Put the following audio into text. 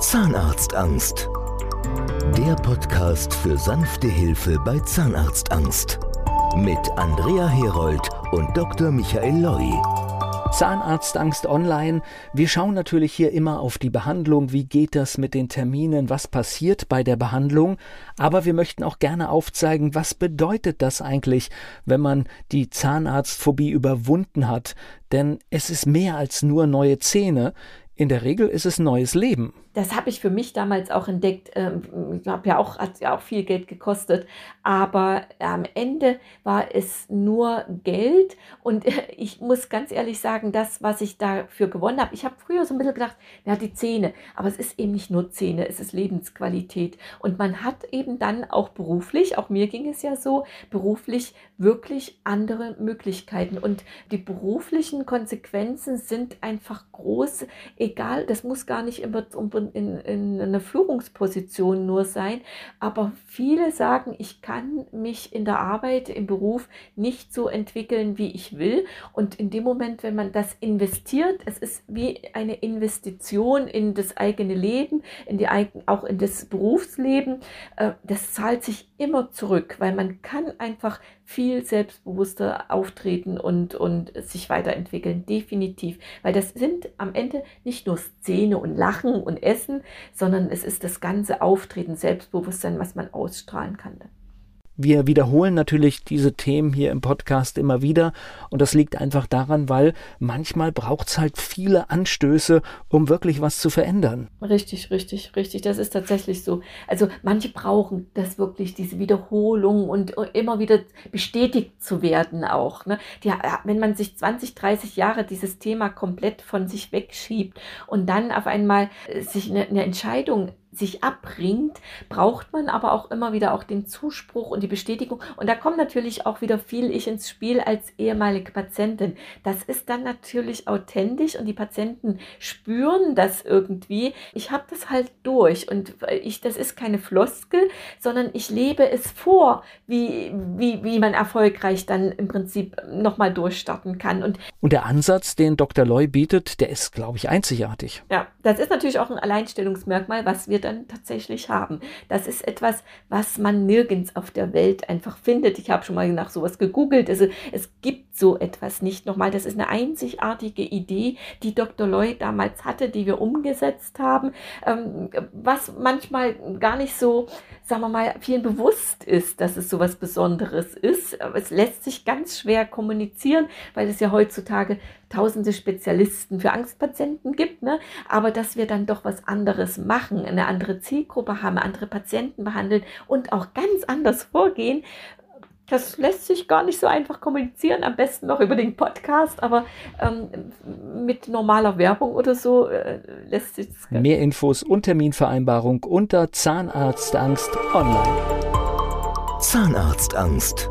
Zahnarztangst. Der Podcast für sanfte Hilfe bei Zahnarztangst. Mit Andrea Herold und Dr. Michael Loi. Zahnarztangst online. Wir schauen natürlich hier immer auf die Behandlung. Wie geht das mit den Terminen? Was passiert bei der Behandlung? Aber wir möchten auch gerne aufzeigen, was bedeutet das eigentlich, wenn man die Zahnarztphobie überwunden hat? Denn es ist mehr als nur neue Zähne. In der Regel ist es neues Leben das habe ich für mich damals auch entdeckt. Ähm, ich habe ja auch, hat ja auch viel Geld gekostet. Aber am Ende war es nur Geld. Und ich muss ganz ehrlich sagen, das, was ich dafür gewonnen habe, ich habe früher so ein bisschen gedacht, ja, die Zähne. Aber es ist eben nicht nur Zähne, es ist Lebensqualität. Und man hat eben dann auch beruflich, auch mir ging es ja so, beruflich wirklich andere Möglichkeiten. Und die beruflichen Konsequenzen sind einfach groß. Egal, das muss gar nicht immer in, in einer Führungsposition nur sein, aber viele sagen, ich kann mich in der Arbeit, im Beruf nicht so entwickeln, wie ich will. Und in dem Moment, wenn man das investiert, es ist wie eine Investition in das eigene Leben, in die, auch in das Berufsleben, äh, das zahlt sich immer zurück, weil man kann einfach viel selbstbewusster auftreten und, und sich weiterentwickeln, definitiv. Weil das sind am Ende nicht nur Szene und Lachen und Essen, sondern es ist das ganze Auftreten, Selbstbewusstsein, was man ausstrahlen kann. Wir wiederholen natürlich diese Themen hier im Podcast immer wieder und das liegt einfach daran, weil manchmal braucht es halt viele Anstöße, um wirklich was zu verändern. Richtig, richtig, richtig. Das ist tatsächlich so. Also manche brauchen das wirklich, diese Wiederholung und immer wieder bestätigt zu werden auch. Ne? Die, wenn man sich 20, 30 Jahre dieses Thema komplett von sich wegschiebt und dann auf einmal sich eine, eine Entscheidung sich abbringt, braucht man aber auch immer wieder auch den Zuspruch und die Bestätigung. Und da kommt natürlich auch wieder viel ich ins Spiel als ehemalige Patientin. Das ist dann natürlich authentisch und die Patienten spüren das irgendwie. Ich habe das halt durch und ich, das ist keine Floskel, sondern ich lebe es vor, wie, wie, wie man erfolgreich dann im Prinzip nochmal durchstarten kann. Und, und der Ansatz, den Dr. Loy bietet, der ist, glaube ich, einzigartig. Ja, das ist natürlich auch ein Alleinstellungsmerkmal, was wir dann tatsächlich haben. Das ist etwas, was man nirgends auf der Welt einfach findet. Ich habe schon mal nach sowas gegoogelt. Also es gibt so etwas nicht nochmal. Das ist eine einzigartige Idee, die Dr. Lloyd damals hatte, die wir umgesetzt haben, ähm, was manchmal gar nicht so, sagen wir mal, vielen bewusst ist, dass es sowas Besonderes ist. Aber es lässt sich ganz schwer kommunizieren, weil es ja heutzutage tausende Spezialisten für Angstpatienten gibt, ne? aber dass wir dann doch was anderes machen, eine andere Zielgruppe haben, andere Patienten behandeln und auch ganz anders vorgehen, das lässt sich gar nicht so einfach kommunizieren, am besten noch über den Podcast, aber ähm, mit normaler Werbung oder so äh, lässt sich das. Mehr Infos und Terminvereinbarung unter Zahnarztangst online. Zahnarztangst